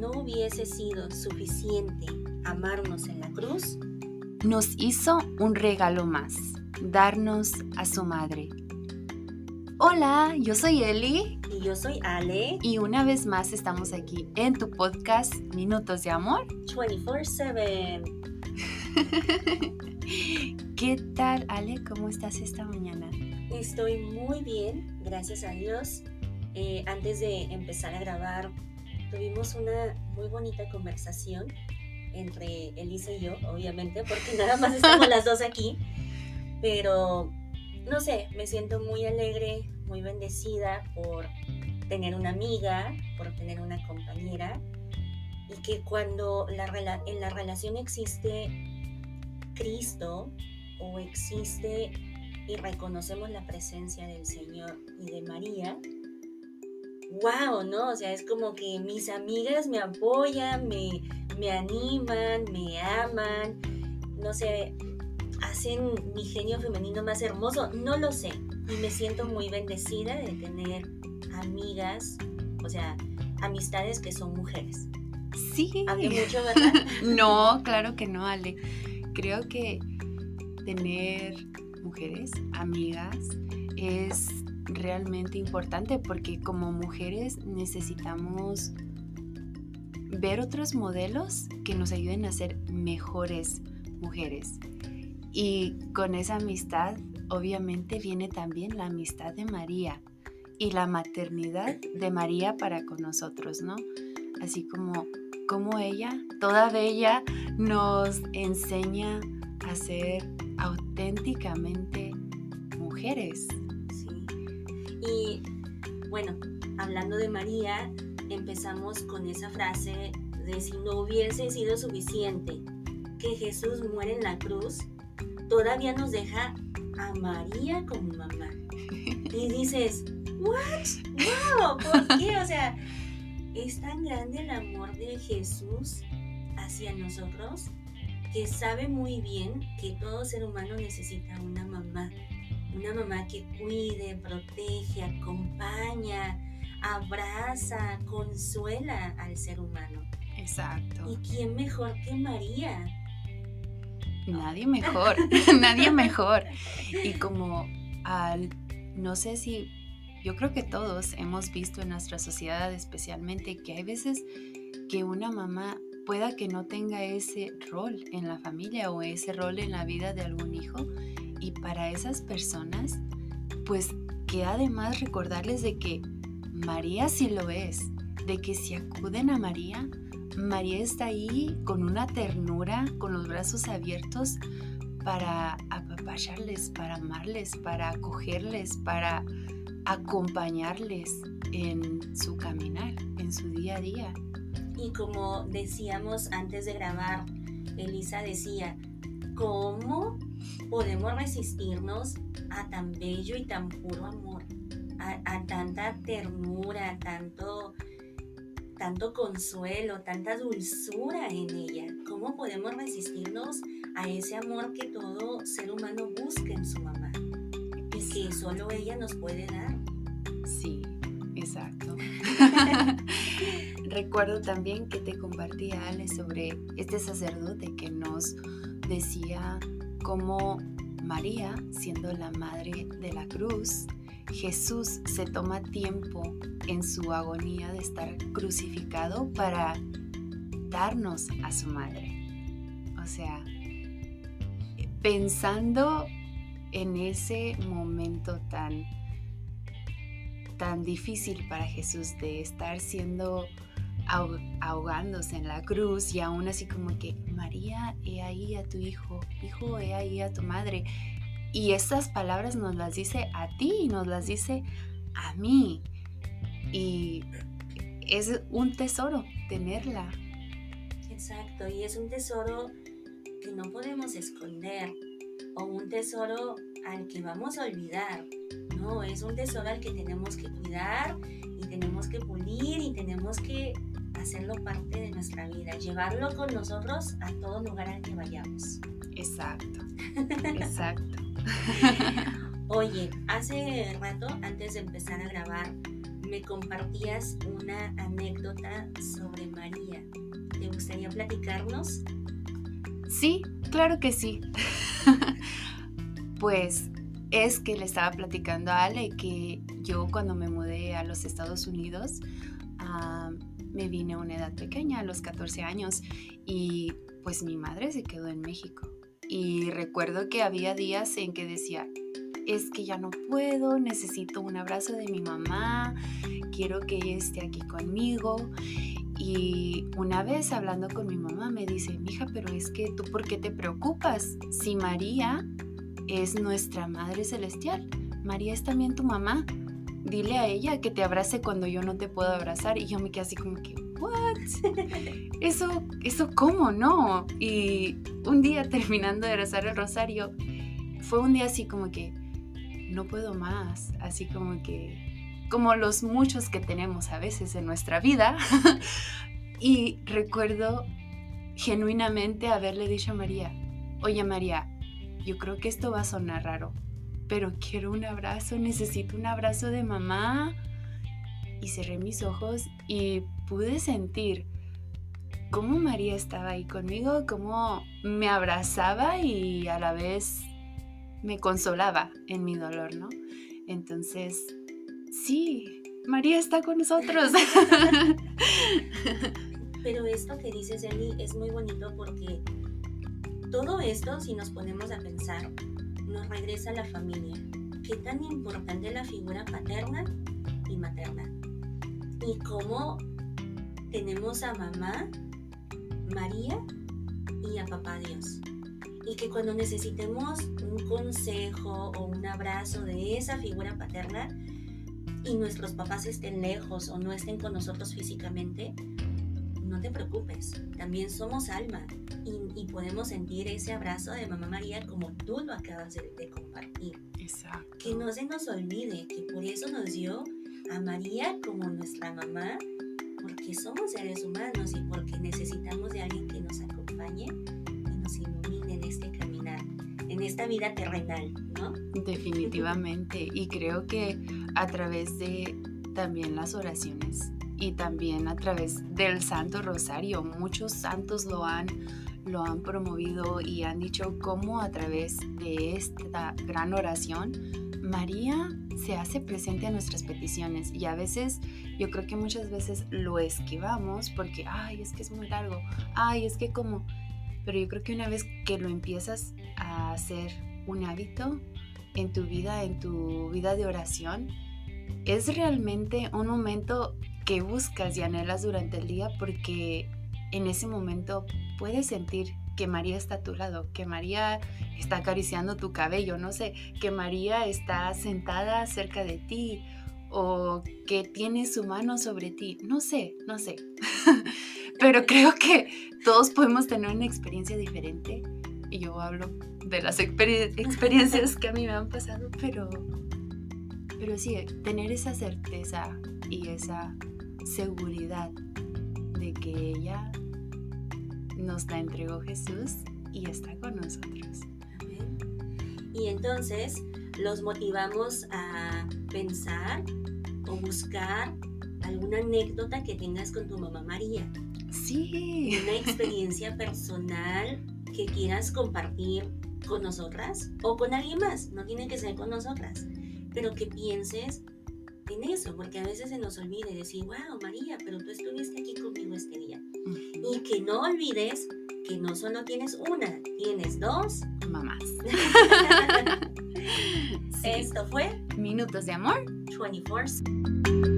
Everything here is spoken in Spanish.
no hubiese sido suficiente amarnos en la cruz, nos hizo un regalo más, darnos a su madre. Hola, yo soy Eli. Y yo soy Ale. Y una vez más estamos aquí en tu podcast Minutos de Amor. 24/7. ¿Qué tal, Ale? ¿Cómo estás esta mañana? Estoy muy bien, gracias a Dios. Eh, antes de empezar a grabar, tuvimos una muy bonita conversación entre Elisa y yo, obviamente, porque nada más estamos las dos aquí. Pero, no sé, me siento muy alegre, muy bendecida por tener una amiga, por tener una compañera. Y que cuando la, en la relación existe Cristo o existe y reconocemos la presencia del Señor y de María, wow, ¿no? O sea, es como que mis amigas me apoyan, me, me animan, me aman, no sé, hacen mi genio femenino más hermoso, no lo sé. Y me siento muy bendecida de tener amigas, o sea, amistades que son mujeres. Sí. Hablé mucho, ¿verdad? no, claro que no, Ale. Creo que tener mujeres, amigas, es realmente importante porque como mujeres necesitamos ver otros modelos que nos ayuden a ser mejores mujeres. Y con esa amistad obviamente viene también la amistad de María y la maternidad de María para con nosotros, ¿no? Así como, como ella, toda bella, nos enseña a ser auténticamente mujeres. Bueno, hablando de María, empezamos con esa frase de si no hubiese sido suficiente que Jesús muere en la cruz, todavía nos deja a María como mamá. Y dices, ¿what? ¡Wow! ¿Por qué? O sea, es tan grande el amor de Jesús hacia nosotros que sabe muy bien que todo ser humano necesita una mamá una mamá que cuide, protege, acompaña, abraza, consuela al ser humano. Exacto. ¿Y quién mejor que María? Nadie mejor, nadie mejor. Y como al, no sé si, yo creo que todos hemos visto en nuestra sociedad especialmente que hay veces que una mamá pueda que no tenga ese rol en la familia o ese rol en la vida de algún hijo y para esas personas, pues que además recordarles de que María sí lo es, de que si acuden a María, María está ahí con una ternura, con los brazos abiertos para apapacharles, para amarles, para acogerles, para acompañarles en su caminar, en su día a día. Y como decíamos antes de grabar, Elisa decía, ¿cómo podemos resistirnos a tan bello y tan puro amor, a, tanta ternura, a tanto, tanto consuelo, tanta dulzura en ella. ¿Cómo podemos resistirnos a ese amor que todo ser humano busca en su mamá y que solo ella nos puede dar? Sí, exacto. Recuerdo también que te compartí, Ale, sobre este sacerdote que nos decía como María, siendo la madre de la cruz, Jesús se toma tiempo en su agonía de estar crucificado para darnos a su madre. O sea, pensando en ese momento tan tan difícil para Jesús de estar siendo ahogándose en la cruz y aún así como que, María, he ahí a tu hijo, hijo, he ahí a tu madre. Y estas palabras nos las dice a ti y nos las dice a mí. Y es un tesoro tenerla. Exacto, y es un tesoro que no podemos esconder o un tesoro al que vamos a olvidar. No, es un tesoro al que tenemos que cuidar y tenemos que pulir y tenemos que hacerlo parte de nuestra vida, llevarlo con nosotros a todo lugar al que vayamos. Exacto, exacto. Oye, hace rato, antes de empezar a grabar, me compartías una anécdota sobre María. ¿Te gustaría platicarnos? Sí, claro que sí. pues es que le estaba platicando a Ale que yo cuando me mudé a los Estados Unidos ah, me vine a una edad pequeña, a los 14 años, y pues mi madre se quedó en México. Y recuerdo que había días en que decía, es que ya no puedo, necesito un abrazo de mi mamá, quiero que ella esté aquí conmigo. Y una vez hablando con mi mamá me dice, mija, pero es que tú, ¿por qué te preocupas? Si María es nuestra Madre Celestial, María es también tu mamá. Dile a ella que te abrace cuando yo no te puedo abrazar. Y yo me quedé así como que, ¿what? Eso, eso, ¿cómo no? Y un día terminando de rezar el rosario, fue un día así como que, no puedo más, así como que, como los muchos que tenemos a veces en nuestra vida. y recuerdo genuinamente haberle dicho a María, oye María, yo creo que esto va a sonar raro, pero quiero un abrazo, necesito un abrazo de mamá. Y cerré mis ojos y pude sentir cómo María estaba ahí conmigo, cómo me abrazaba y a la vez me consolaba en mi dolor, ¿no? Entonces, sí, María está con nosotros. Pero esto que dices, Eli, es muy bonito porque todo esto, si nos ponemos a pensar, nos regresa la familia. Qué tan importante la figura paterna y materna. Y cómo tenemos a mamá, María y a papá Dios y que cuando necesitemos un consejo o un abrazo de esa figura paterna y nuestros papás estén lejos o no estén con nosotros físicamente, no te preocupes, también somos alma y, podemos sentir ese abrazo de Mamá María como tú lo acabas de, de compartir. Exacto. Que no se nos olvide que por eso nos dio a María como nuestra mamá, porque somos seres humanos y porque necesitamos de alguien que nos acompañe en esta vida terrenal, ¿no? Definitivamente. Y creo que a través de también las oraciones y también a través del Santo Rosario, muchos santos lo han lo han promovido y han dicho cómo a través de esta gran oración María se hace presente a nuestras peticiones. Y a veces yo creo que muchas veces lo esquivamos porque ay es que es muy largo ay es que como pero yo creo que una vez que lo empiezas a hacer un hábito en tu vida, en tu vida de oración, es realmente un momento que buscas y anhelas durante el día porque en ese momento puedes sentir que María está a tu lado, que María está acariciando tu cabello, no sé, que María está sentada cerca de ti o que tiene su mano sobre ti, no sé, no sé. Pero creo que todos podemos tener una experiencia diferente. Y yo hablo de las experiencias que a mí me han pasado, pero, pero sí, tener esa certeza y esa seguridad de que ella nos la entregó Jesús y está con nosotros. Y entonces los motivamos a pensar o buscar alguna anécdota que tengas con tu mamá María. Sí. Una experiencia personal que quieras compartir con nosotras o con alguien más. No tiene que ser con nosotras, pero que pienses en eso, porque a veces se nos olvide decir, wow, María, pero tú estuviste aquí conmigo este día. Y que no olvides que no solo tienes una, tienes dos mamás. Esto fue Minutos de Amor 24.